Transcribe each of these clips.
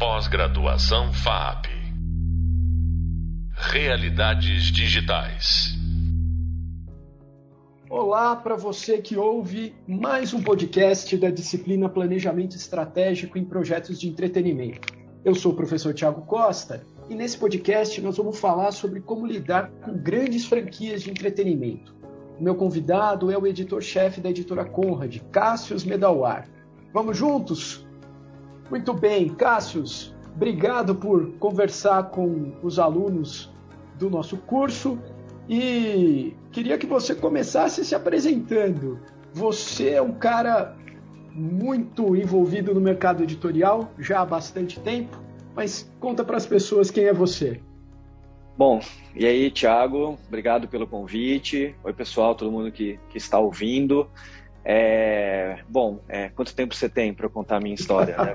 Pós-graduação FAP. Realidades digitais. Olá para você que ouve mais um podcast da disciplina Planejamento Estratégico em Projetos de Entretenimento. Eu sou o professor Tiago Costa e nesse podcast nós vamos falar sobre como lidar com grandes franquias de entretenimento. O meu convidado é o editor-chefe da editora Conrad, Cássius Medawar. Vamos juntos? Muito bem, Cássius, obrigado por conversar com os alunos do nosso curso e queria que você começasse se apresentando. Você é um cara muito envolvido no mercado editorial já há bastante tempo, mas conta para as pessoas quem é você. Bom, e aí, Thiago, obrigado pelo convite. Oi, pessoal, todo mundo que, que está ouvindo. É, bom, é, quanto tempo você tem para contar a minha história? Né?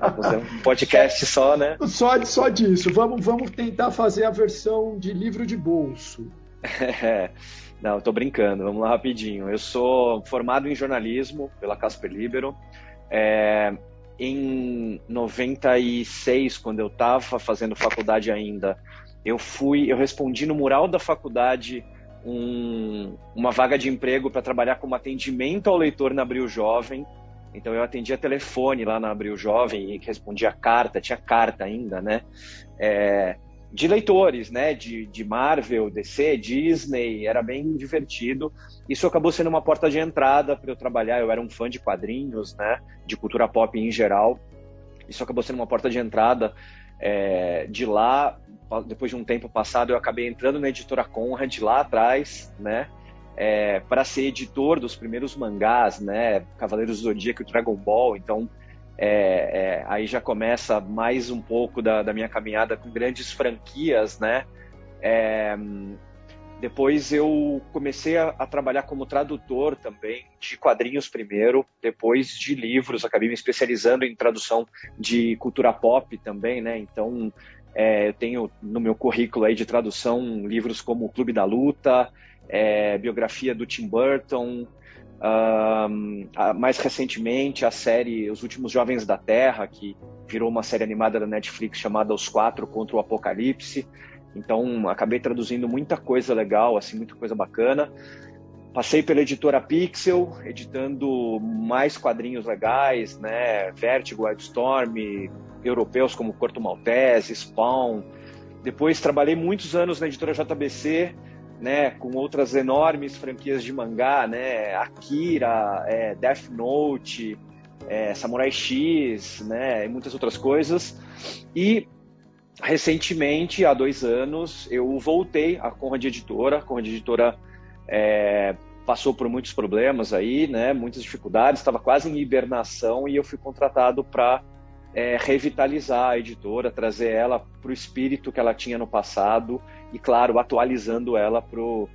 Um podcast só, né? Só, só disso. Vamos, vamos tentar fazer a versão de livro de bolso. É, não, estou brincando. Vamos lá rapidinho. Eu sou formado em jornalismo pela Casper Libero. É, em 96, quando eu estava fazendo faculdade ainda, eu fui, eu respondi no mural da faculdade um, uma vaga de emprego para trabalhar como atendimento ao leitor na Abril Jovem. Então eu atendia telefone lá na Abril Jovem e respondia carta, tinha carta ainda, né? É, de leitores, né? De, de Marvel, DC, Disney, era bem divertido. Isso acabou sendo uma porta de entrada para eu trabalhar. Eu era um fã de quadrinhos, né? De cultura pop em geral. Isso acabou sendo uma porta de entrada é, de lá depois de um tempo passado, eu acabei entrando na editora Conrad lá atrás, né? É, para ser editor dos primeiros mangás, né? Cavaleiros do Zodíaco e Dragon Ball. Então, é, é, aí já começa mais um pouco da, da minha caminhada com grandes franquias, né? Depois eu comecei a, a, trabalhar como tradutor também de quadrinhos primeiro, depois de livros, acabei me especializando em tradução de cultura pop também, né? Então é, eu tenho no meu currículo aí de tradução livros como O Clube da Luta, é, biografia do Tim Burton, um, mais recentemente a série Os Últimos Jovens da Terra, que virou uma série animada da Netflix chamada Os Quatro contra o Apocalipse. Então acabei traduzindo muita coisa legal, assim, muita coisa bacana. Passei pela editora Pixel, editando mais quadrinhos legais, né? Vertigo, Wildstorm, europeus como Corto Maltese, Spawn. Depois trabalhei muitos anos na editora JBC, né, com outras enormes franquias de mangá, né, Akira, é, Death Note, é, Samurai X, né, e muitas outras coisas. E recentemente, há dois anos, eu voltei à Conrad Editora. A Conrad Editora é, passou por muitos problemas aí, né, muitas dificuldades, estava quase em hibernação e eu fui contratado para é, revitalizar a editora, trazer ela para o espírito que ela tinha no passado e, claro, atualizando ela para o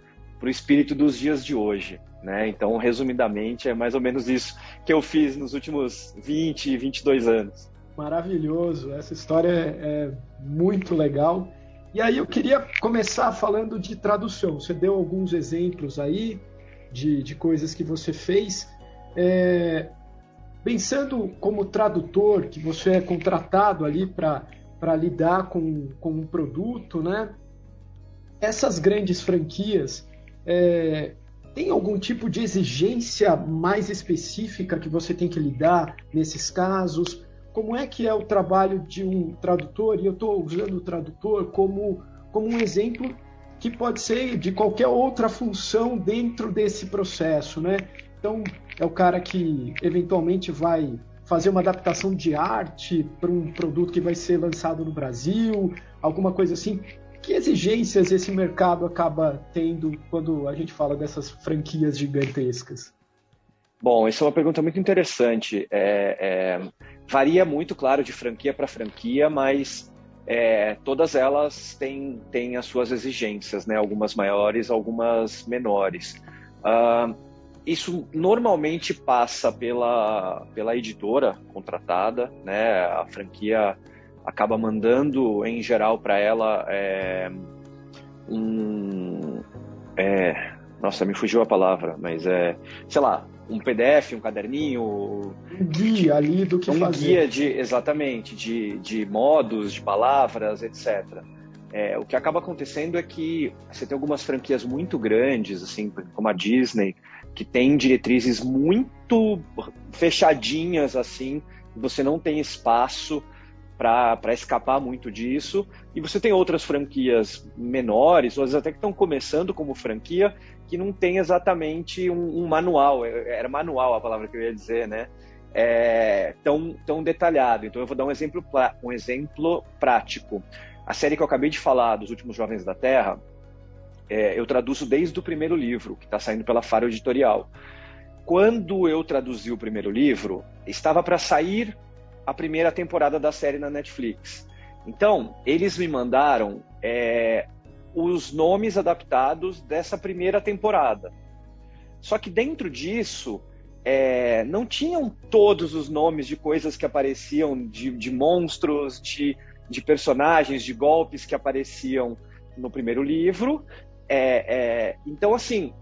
espírito dos dias de hoje. Né? Então, resumidamente, é mais ou menos isso que eu fiz nos últimos 20, 22 anos. Maravilhoso, essa história é muito legal. E aí eu queria começar falando de tradução. Você deu alguns exemplos aí de, de coisas que você fez. É, Pensando como tradutor, que você é contratado ali para lidar com, com um produto, né? Essas grandes franquias, é, tem algum tipo de exigência mais específica que você tem que lidar nesses casos? Como é que é o trabalho de um tradutor? E eu estou usando o tradutor como, como um exemplo que pode ser de qualquer outra função dentro desse processo, né? Então, é o cara que eventualmente vai fazer uma adaptação de arte para um produto que vai ser lançado no Brasil, alguma coisa assim. Que exigências esse mercado acaba tendo quando a gente fala dessas franquias gigantescas? Bom, essa é uma pergunta muito interessante. É, é, varia muito, claro, de franquia para franquia, mas é, todas elas têm, têm as suas exigências, né? algumas maiores, algumas menores. Uh, isso normalmente passa pela, pela editora contratada, né? A franquia acaba mandando, em geral, para ela é, um. É, nossa, me fugiu a palavra, mas é. Sei lá, um PDF, um caderninho. Um guia ali do que um fazer. Um guia de, exatamente, de, de modos, de palavras, etc. É, o que acaba acontecendo é que você tem algumas franquias muito grandes, assim, como a Disney, que tem diretrizes muito fechadinhas, assim, você não tem espaço para escapar muito disso. E você tem outras franquias menores, ou até que estão começando como franquia, que não tem exatamente um, um, manual, é, era manual a palavra que eu ia dizer, né? É, tão, tão detalhado. Então eu vou dar um exemplo, um exemplo prático. A série que eu acabei de falar, dos Últimos Jovens da Terra, é, eu traduzo desde o primeiro livro, que está saindo pela Faro Editorial. Quando eu traduzi o primeiro livro, estava para sair a primeira temporada da série na Netflix. Então, eles me mandaram é, os nomes adaptados dessa primeira temporada. Só que dentro disso, é, não tinham todos os nomes de coisas que apareciam, de, de monstros, de, de, personagens, de golpes que apareciam no primeiro livro. É, é então, assim,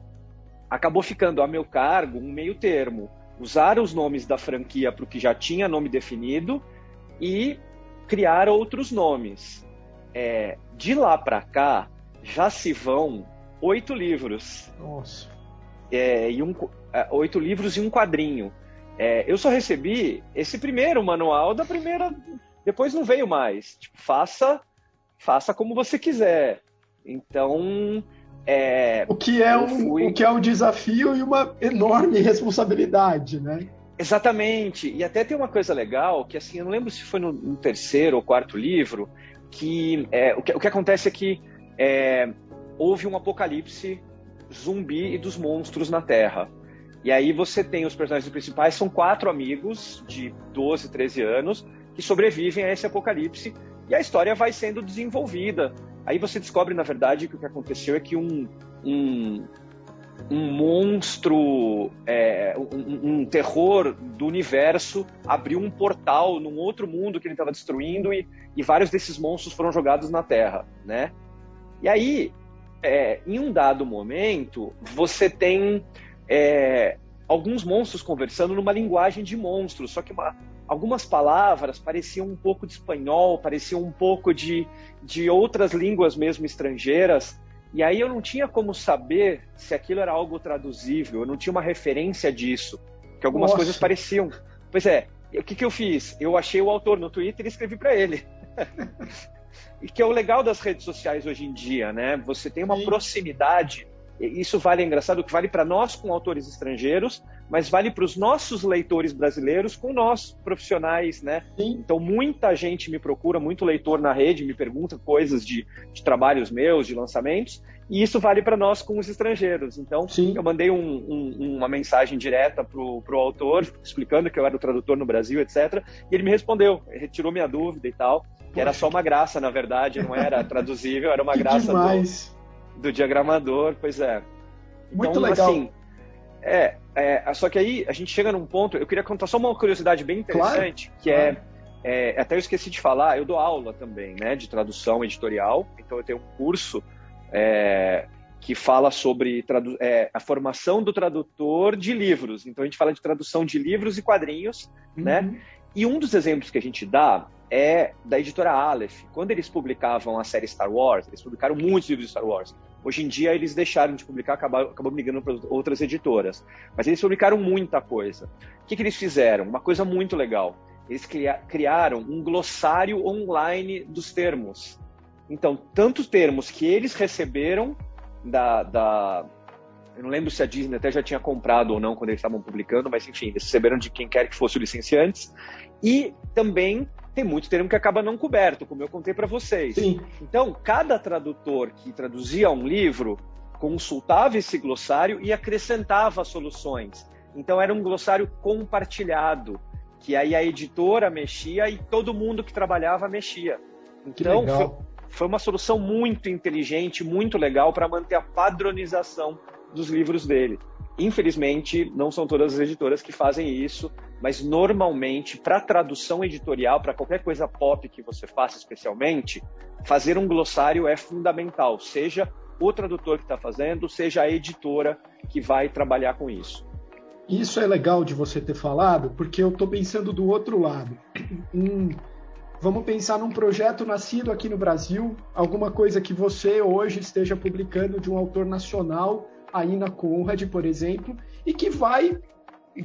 acabou ficando a meu cargo um meio termo usar os nomes da franquia para o que já tinha nome definido e criar outros nomes. É, de lá para cá, já se vão oito livros. Nossa. É, e um, é, oito livros e um quadrinho. É, eu só recebi esse primeiro manual da primeira. Depois não veio mais. Tipo, faça, faça como você quiser. Então, é, o, que é um, fui... o que é um desafio e uma enorme responsabilidade, né? Exatamente. E até tem uma coisa legal, que assim, eu não lembro se foi no, no terceiro ou quarto livro, que, é, o, que o que acontece é que é, houve um apocalipse zumbi e dos monstros na Terra. E aí você tem os personagens principais, são quatro amigos de 12, 13 anos que sobrevivem a esse apocalipse e a história vai sendo desenvolvida Aí você descobre, na verdade, que o que aconteceu é que um, um, um monstro, é, um, um, terror do universo abriu um portal num outro mundo que ele estava destruindo e, e, vários desses monstros foram jogados na Terra, né? E aí, é, em um dado momento, você tem é, alguns monstros conversando numa linguagem de monstros, só que uma, algumas palavras pareciam um pouco de espanhol, pareciam um pouco de, de outras línguas mesmo estrangeiras, e aí eu não tinha como saber se aquilo era algo traduzível, eu não tinha uma referência disso, que algumas Nossa. coisas pareciam. Pois é, o que, que eu fiz? Eu achei o autor no Twitter e escrevi para ele. e que é o legal das redes sociais hoje em dia, né? Você tem uma Sim. proximidade isso vale, é engraçado, que vale para nós com autores estrangeiros, mas vale para os nossos leitores brasileiros com nós, profissionais, né? Sim. Então, muita gente me procura, muito leitor na rede me pergunta coisas de, de trabalhos meus, de lançamentos, e isso vale para nós com os estrangeiros. Então, Sim. eu mandei um, um, uma mensagem direta para o autor, explicando que eu era o tradutor no Brasil, etc. E ele me respondeu, retirou minha dúvida e tal, que era só uma graça, na verdade, não era traduzível, era uma que graça do do diagramador, pois é. Muito então, legal. Assim, é, é, só que aí a gente chega num ponto. Eu queria contar só uma curiosidade bem interessante, claro, que é, é, é, Até eu esqueci de falar, eu dou aula também, né, de tradução editorial. Então eu tenho um curso é, que fala sobre é, a formação do tradutor de livros. Então a gente fala de tradução de livros e quadrinhos, uhum. né? E um dos exemplos que a gente dá é da editora Aleph. Quando eles publicavam a série Star Wars, eles publicaram muitos livros de Star Wars. Hoje em dia eles deixaram de publicar, acabaram, acabou migrando para outras editoras. Mas eles publicaram muita coisa. O que, que eles fizeram? Uma coisa muito legal. Eles criaram um glossário online dos termos. Então, tantos termos que eles receberam da, da, eu não lembro se a Disney até já tinha comprado ou não quando eles estavam publicando, mas enfim, eles receberam de quem quer que fosse o licenciante. E também tem muito termo que acaba não coberto, como eu contei para vocês. Sim. Então, cada tradutor que traduzia um livro consultava esse glossário e acrescentava soluções. Então, era um glossário compartilhado, que aí a editora mexia e todo mundo que trabalhava mexia. Então, foi, foi uma solução muito inteligente, muito legal para manter a padronização dos livros dele. Infelizmente, não são todas as editoras que fazem isso, mas normalmente, para tradução editorial, para qualquer coisa pop que você faça especialmente, fazer um glossário é fundamental, seja o tradutor que está fazendo, seja a editora que vai trabalhar com isso. isso é legal de você ter falado, porque eu estou pensando do outro lado. Hum, vamos pensar num projeto nascido aqui no Brasil, alguma coisa que você hoje esteja publicando de um autor nacional aí na Conrad, por exemplo, e que vai,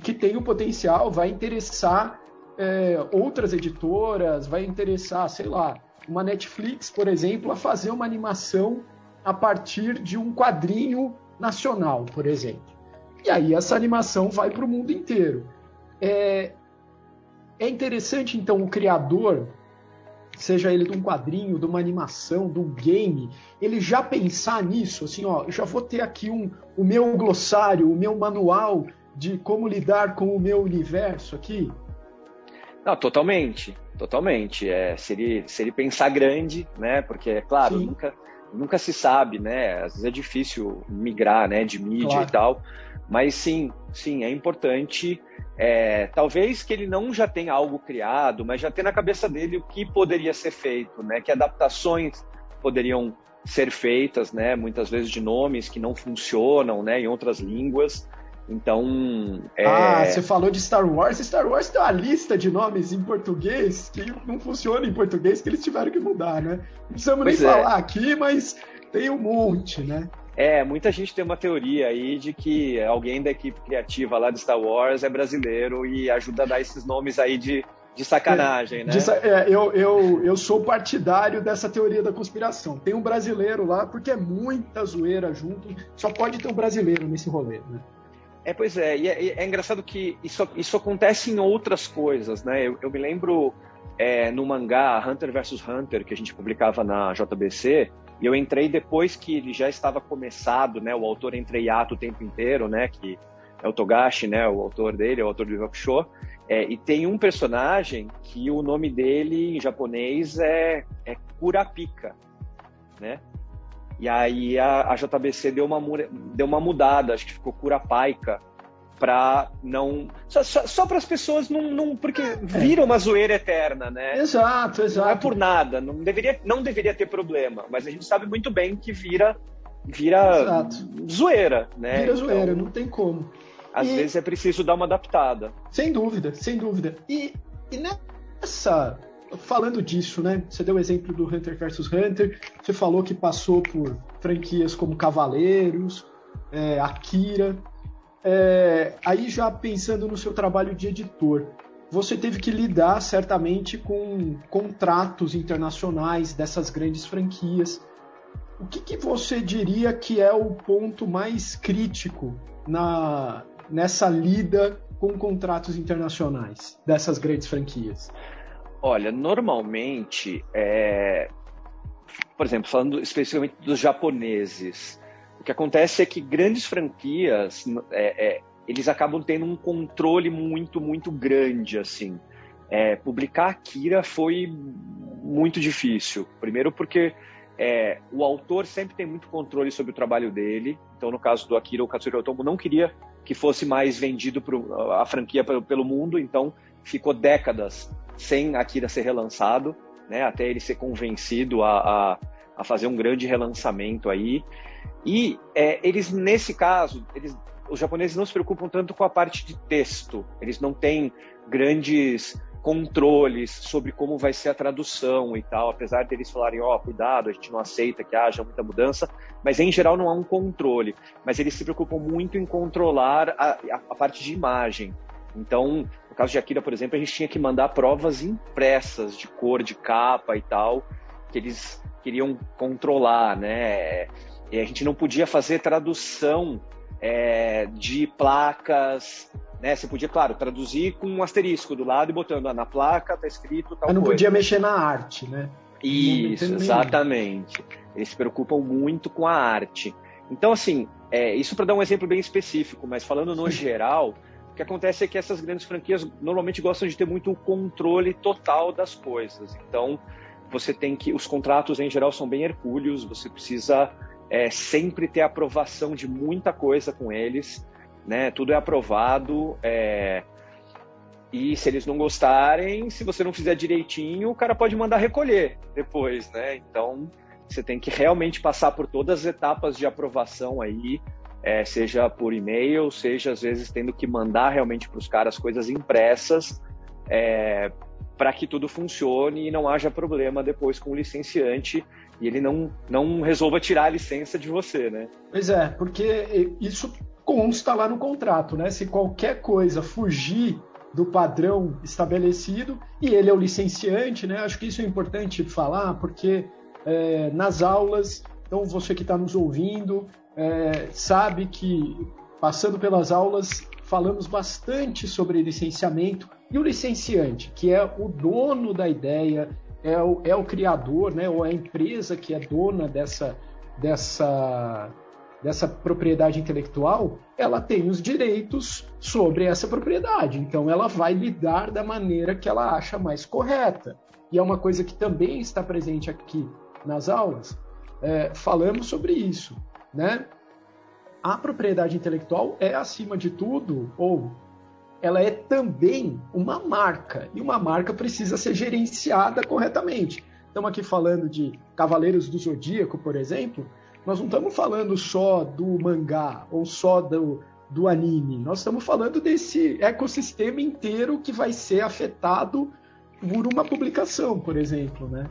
que tem o potencial, vai interessar é, outras editoras, vai interessar, sei lá, uma Netflix, por exemplo, a fazer uma animação a partir de um quadrinho nacional, por exemplo. E aí essa animação vai para o mundo inteiro. É, é interessante, então, o criador, seja ele de um quadrinho, de uma animação, de um game, ele já pensar nisso, assim, ó, já vou ter aqui um, o meu glossário, o meu manual de como lidar com o meu universo aqui. Não, totalmente, totalmente. É, se, ele, se ele pensar grande, né? Porque, é claro, nunca, nunca se sabe, né? Às vezes é difícil migrar, né? De mídia claro. e tal. Mas sim, sim, é importante. É, talvez que ele não já tenha algo criado, mas já tenha na cabeça dele o que poderia ser feito, né? Que adaptações poderiam ser feitas, né? Muitas vezes de nomes que não funcionam, né? Em outras línguas. Então. É... Ah, você falou de Star Wars. Star Wars tem uma lista de nomes em português que não funciona em português que eles tiveram que mudar, né? Não precisamos pois nem é. falar aqui, mas tem um monte, né? É, muita gente tem uma teoria aí de que alguém da equipe criativa lá de Star Wars é brasileiro e ajuda a dar esses nomes aí de, de sacanagem, é, né? De, é, eu, eu, eu sou partidário dessa teoria da conspiração. Tem um brasileiro lá, porque é muita zoeira junto, só pode ter um brasileiro nesse rolê, né? É, pois é, e é, é engraçado que isso, isso acontece em outras coisas, né? Eu, eu me lembro é, no mangá Hunter vs Hunter, que a gente publicava na JBC, e eu entrei depois que ele já estava começado, né? O autor entra em ato o tempo inteiro, né? Que é o Togashi, né? O autor dele, é o autor do Hakusho. É, e tem um personagem que o nome dele em japonês é, é Kurapika, né? E aí a, a JBC deu uma, deu uma mudada, acho que ficou Curapaika, para não. Só, só, só para as pessoas não, não. Porque é. vira uma zoeira eterna, né? Exato, exato. Não é por nada, não deveria, não deveria ter problema, mas a gente sabe muito bem que vira vira exato. zoeira, né? Vira então, zoeira, não tem como. Às e... vezes é preciso dar uma adaptada. Sem dúvida, sem dúvida. E, e nessa. Falando disso, né? Você deu o exemplo do Hunter vs Hunter, você falou que passou por franquias como Cavaleiros, é, Akira. É, aí já pensando no seu trabalho de editor, você teve que lidar certamente com contratos internacionais dessas grandes franquias. O que, que você diria que é o ponto mais crítico na, nessa lida com contratos internacionais dessas grandes franquias? Olha, normalmente, é... por exemplo, falando especificamente dos japoneses, o que acontece é que grandes franquias, é, é, eles acabam tendo um controle muito, muito grande, assim. É, publicar Akira foi muito difícil. Primeiro porque é, o autor sempre tem muito controle sobre o trabalho dele. Então, no caso do Akira, o Katsuri Otomo não queria que fosse mais vendido pro, a franquia pelo, pelo mundo, então ficou décadas sem Akira ser relançado, né, até ele ser convencido a, a, a fazer um grande relançamento aí. E é, eles, nesse caso, eles, os japoneses não se preocupam tanto com a parte de texto. Eles não têm grandes controles sobre como vai ser a tradução e tal, apesar deles falarem, ó, oh, cuidado, a gente não aceita que haja muita mudança, mas em geral não há um controle. Mas eles se preocupam muito em controlar a, a, a parte de imagem. Então, no caso de Akira, por exemplo, a gente tinha que mandar provas impressas de cor, de capa e tal, que eles queriam controlar, né? E a gente não podia fazer tradução é, de placas, né? Você podia, claro, traduzir com um asterisco do lado e botando ah, na placa, tá escrito tal Mas não coisa. podia mexer na arte, né? Isso, exatamente. Eles se preocupam muito com a arte. Então, assim, é, isso para dar um exemplo bem específico, mas falando no geral, o que acontece é que essas grandes franquias normalmente gostam de ter muito o controle total das coisas. Então, você tem que. Os contratos, em geral, são bem hercúleos, você precisa é, sempre ter aprovação de muita coisa com eles, né? Tudo é aprovado. É... E se eles não gostarem, se você não fizer direitinho, o cara pode mandar recolher depois, né? Então você tem que realmente passar por todas as etapas de aprovação aí é, seja por e-mail, seja às vezes tendo que mandar realmente para os caras coisas impressas é, para que tudo funcione e não haja problema depois com o licenciante e ele não, não resolva tirar a licença de você, né? Pois é, porque isso consta lá no contrato, né? Se qualquer coisa fugir do padrão estabelecido e ele é o licenciante, né? Acho que isso é importante falar porque é, nas aulas, então você que está nos ouvindo é, sabe que passando pelas aulas falamos bastante sobre licenciamento e o licenciante, que é o dono da ideia, é o, é o criador, né? Ou é a empresa que é dona dessa dessa dessa propriedade intelectual, ela tem os direitos sobre essa propriedade. Então, ela vai lidar da maneira que ela acha mais correta. E é uma coisa que também está presente aqui nas aulas. É, falamos sobre isso, né? A propriedade intelectual é, acima de tudo, ou ela é também uma marca. E uma marca precisa ser gerenciada corretamente. Estamos aqui falando de Cavaleiros do Zodíaco, por exemplo nós não estamos falando só do mangá ou só do, do anime. Nós estamos falando desse ecossistema inteiro que vai ser afetado por uma publicação, por exemplo, né?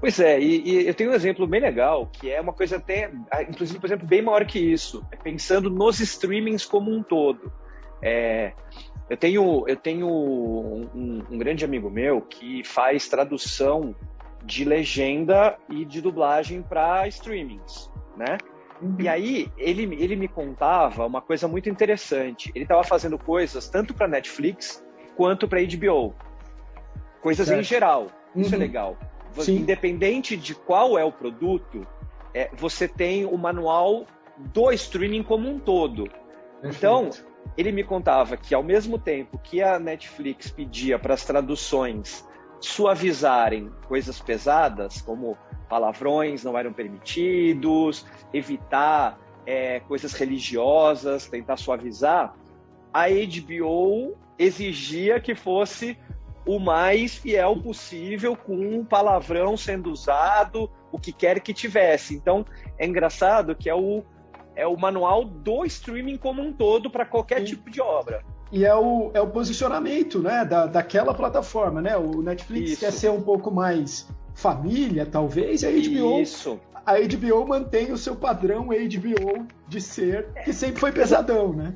Pois é, e, e, eu tenho um exemplo bem legal, que é uma coisa até, inclusive, por exemplo, bem maior que isso, é pensando nos streamings como um todo. É, eu tenho, eu tenho um, um, grande amigo meu que faz tradução de legenda e de dublagem para streamings, né? Uhum. E aí ele, ele me contava uma coisa muito interessante. Ele estava fazendo coisas tanto para Netflix quanto para HBO, coisas certo. em geral. Isso é uhum. é legal. Sim. Independente de qual é o produto, é, você tem o manual do streaming como um todo. Perfeito. Então ele me contava que ao mesmo tempo que a Netflix pedia para as traduções suavizarem coisas pesadas, como palavrões não eram permitidos, evitar é, coisas religiosas, tentar suavizar, a HBO exigia que fosse o mais fiel possível, com um palavrão sendo usado, o que quer que tivesse. Então, é engraçado que é o, é o manual do streaming como um todo para qualquer Sim. tipo de obra e é o, é o posicionamento né, da, daquela plataforma. Né? O Netflix Isso. quer ser um pouco mais família, talvez, e a HBO, Isso. a HBO mantém o seu padrão HBO de ser, que sempre foi pesadão, né?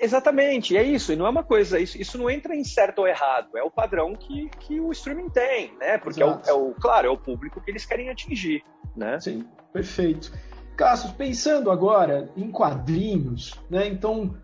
Exatamente, é isso, e não é uma coisa, isso, isso não entra em certo ou errado, é o padrão que, que o streaming tem, né? Porque é o, é o, claro, é o público que eles querem atingir, né? Sim, perfeito. Cassius, pensando agora em quadrinhos, né? Então,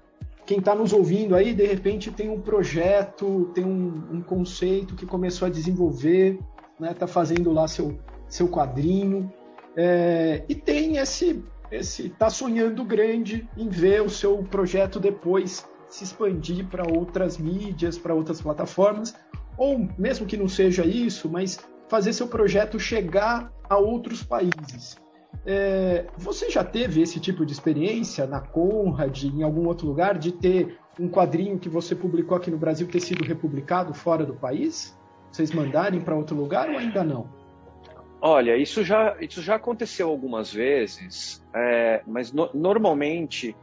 quem está nos ouvindo aí, de repente tem um projeto, tem um, um conceito que começou a desenvolver, está né, tá fazendo lá seu, seu quadrinho, é, e tem esse, esse, tá sonhando grande em ver o seu projeto depois se expandir para outras mídias, para outras plataformas, ou mesmo que não seja isso, mas fazer seu projeto chegar a outros países. É, você já teve esse tipo de experiência na Conrad, em algum outro lugar, de ter um quadrinho que você publicou aqui no Brasil ter sido republicado fora do país? Vocês mandarem para outro lugar ou ainda não? Olha, isso já, isso já aconteceu algumas vezes, é, mas no, normalmente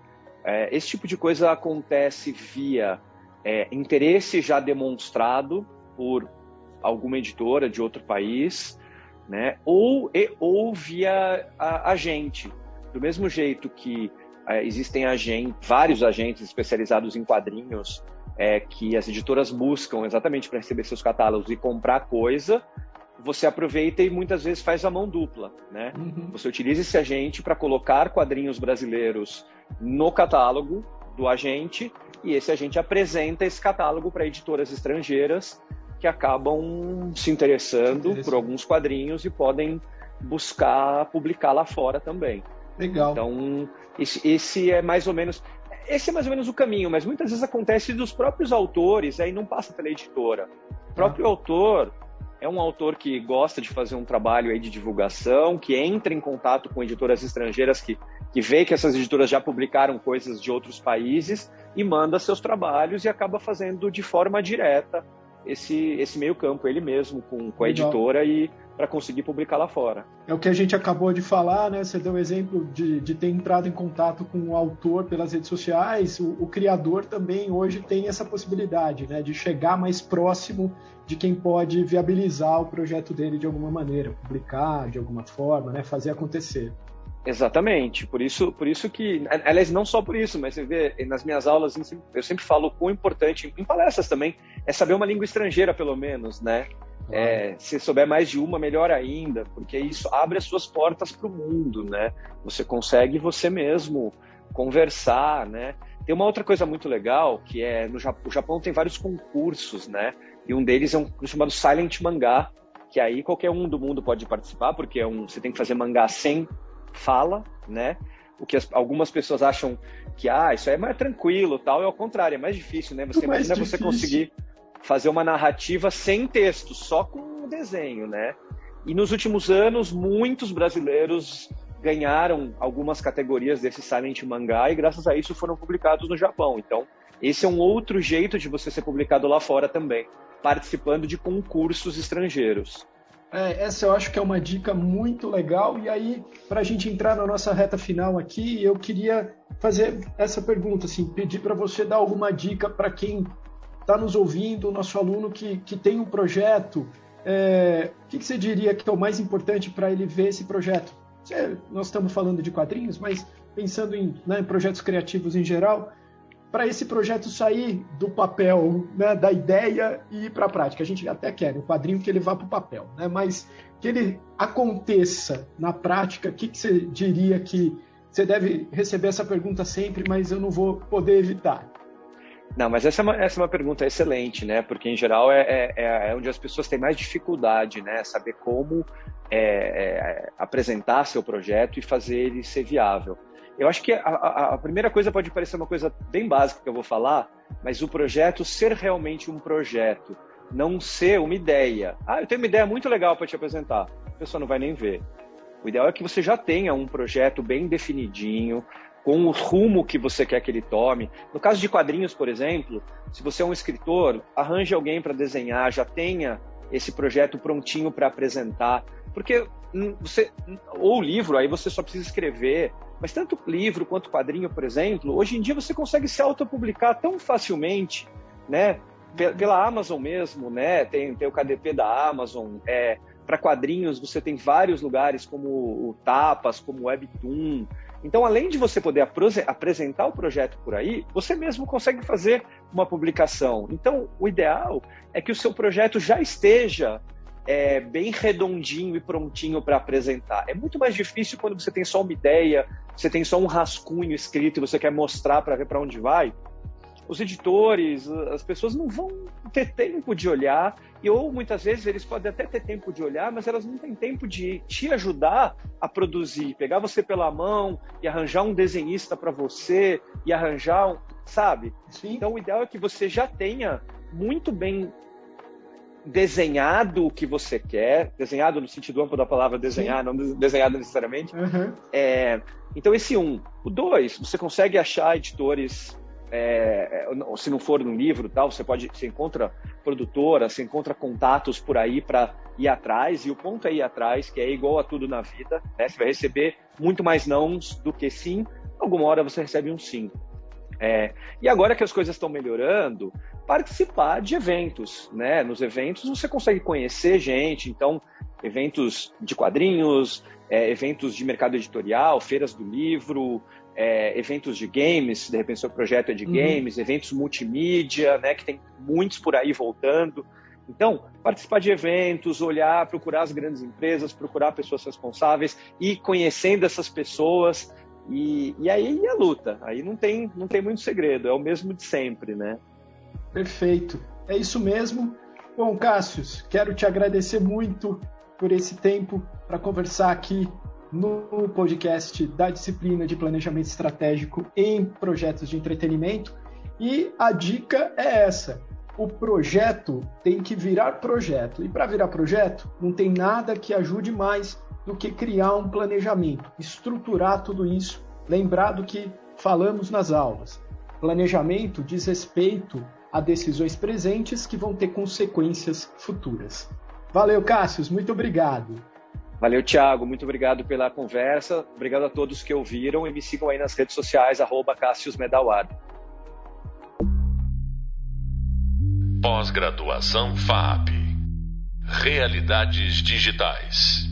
é, esse tipo de coisa acontece via é, interesse já demonstrado por alguma editora de outro país né? Ou, e, ou via a, agente. Do mesmo jeito que é, existem agente, vários agentes especializados em quadrinhos é, que as editoras buscam exatamente para receber seus catálogos e comprar coisa, você aproveita e muitas vezes faz a mão dupla, né? Uhum. Você utiliza esse agente para colocar quadrinhos brasileiros no catálogo do agente e esse agente apresenta esse catálogo para editoras estrangeiras que acabam se interessando por alguns quadrinhos e podem buscar publicar lá fora também. Legal. Então, esse, esse, é mais ou menos. Esse é mais ou menos o caminho, mas muitas vezes acontece dos próprios autores, aí não passa pela editora. O próprio ah. autor é um autor que gosta de fazer um trabalho aí de divulgação, que entra em contato com editoras estrangeiras que, que vê que essas editoras já publicaram coisas de outros países e manda seus trabalhos e acaba fazendo de forma direta esse, esse meio campo, ele mesmo, com, com a Legal. editora e para conseguir publicar lá fora. É o que a gente acabou de falar, né? Você deu o exemplo de, de ter entrado em contato com o autor pelas redes sociais. O, o, criador também hoje tem essa possibilidade, né? De chegar mais próximo de quem pode viabilizar o projeto dele de alguma maneira, publicar de alguma forma, né? Fazer acontecer. Exatamente, por isso, por isso que, aliás, não só por isso, mas você vê, nas minhas aulas eu sempre falo o quão importante, em palestras também, é saber uma língua estrangeira, pelo menos, né? É, se souber mais de uma, melhor ainda, porque isso abre as suas portas para o mundo, né? Você consegue você mesmo conversar, né? Tem uma outra coisa muito legal que é no Japão, o Japão tem vários concursos, né? E um deles é um chamado Silent Mangá, que aí qualquer um do mundo pode participar, porque é um, você tem que fazer mangá sem fala, né? O que as, algumas pessoas acham que ah, isso aí é mais tranquilo, tal, é ao contrário, é mais difícil, né? Você imagina você conseguir fazer uma narrativa sem texto, só com desenho, né? E nos últimos anos, muitos brasileiros ganharam algumas categorias desse silent mangá e graças a isso foram publicados no Japão. Então, esse é um outro jeito de você ser publicado lá fora também, participando de concursos estrangeiros. É, essa eu acho que é uma dica muito legal. E aí, para a gente entrar na nossa reta final aqui, eu queria fazer essa pergunta, assim, pedir para você dar alguma dica para quem está nos ouvindo, o nosso aluno que, que tem um projeto, é, o que, que, você diria que é o mais importante para ele ver esse projeto? Você, nós estamos falando de quadrinhos, mas pensando em né, projetos criativos em geral, para esse projeto sair do papel, né, da ideia e ir para a prática. A gente até quer o quadrinho que ele vá para o papel, né, mas que ele aconteça na prática, o que, que você diria que você deve receber essa pergunta sempre, mas eu não vou poder evitar? Não, mas essa é uma, essa é uma pergunta excelente, né? Porque em geral é, é, é onde as pessoas têm mais dificuldade, né? Saber como é, é, apresentar seu projeto e fazer ele ser viável. Eu acho que a, a, a, primeira coisa pode parecer uma coisa bem básica que eu vou falar, mas o projeto ser realmente um projeto, não ser uma ideia. Ah, eu tenho uma ideia muito legal para te apresentar. A pessoa não vai nem ver. O ideal é que você já tenha um projeto bem definidinho, com o rumo que você quer que ele tome. No caso de quadrinhos, por exemplo, se você é um escritor, arranje alguém para desenhar, já tenha esse projeto prontinho para apresentar, porque você ou livro, aí você só precisa escrever, mas tanto livro quanto quadrinho, por exemplo, hoje em dia você consegue se autopublicar tão facilmente, né? Pela Amazon mesmo, né? Tem, tem o KDP da Amazon, é, para quadrinhos você tem vários lugares como o Tapas, como o Webtoon, então, além de você poder apresentar o projeto por aí, você mesmo consegue fazer uma publicação. Então, o ideal é que o seu projeto já esteja é, bem redondinho e prontinho para apresentar. É muito mais difícil quando você tem só uma ideia, você tem só um rascunho escrito e você quer mostrar para ver para onde vai os editores, as pessoas não vão ter tempo de olhar, e ou muitas vezes eles podem até ter tempo de olhar, mas elas não têm tempo de te ajudar a produzir, pegar você pela mão e arranjar um desenhista para você e arranjar um, sabe? Sim. Então o ideal é que você já tenha muito bem desenhado o que você quer, desenhado no sentido amplo da palavra desenhar, Sim. não desenhado necessariamente. Uhum. É, então esse um. O dois, você consegue achar editores é, se não for no livro tal, você pode, você encontra produtora, você encontra contatos por aí para ir atrás, e o ponto é ir atrás, que é igual a tudo na vida, né? Você vai receber muito mais nãos do que sim, alguma hora você recebe um sim. É, e agora que as coisas estão melhorando, participar de eventos, né? Nos eventos você consegue conhecer gente, então eventos de quadrinhos, é, eventos de mercado editorial, feiras do livro, é, eventos de games, de repente seu projeto é de uhum. games, eventos multimídia, né, que tem muitos por aí voltando. Então, participar de eventos, olhar, procurar as grandes empresas, procurar pessoas responsáveis e conhecendo essas pessoas. E, e aí a luta. Aí não tem, não tem muito segredo, é o mesmo de sempre, né? Perfeito. É isso mesmo. Bom, Cássius, quero te agradecer muito por esse tempo para conversar aqui no podcast da disciplina de planejamento estratégico em projetos de entretenimento. E a dica é essa: o projeto tem que virar projeto. E para virar projeto, não tem nada que ajude mais do que criar um planejamento, estruturar tudo isso. Lembrar do que falamos nas aulas. Planejamento diz respeito a decisões presentes que vão ter consequências futuras. Valeu, Cássio, muito obrigado. Valeu, Thiago, muito obrigado pela conversa. Obrigado a todos que ouviram e me sigam aí nas redes sociais, arroba Pós-graduação FAP. Realidades digitais.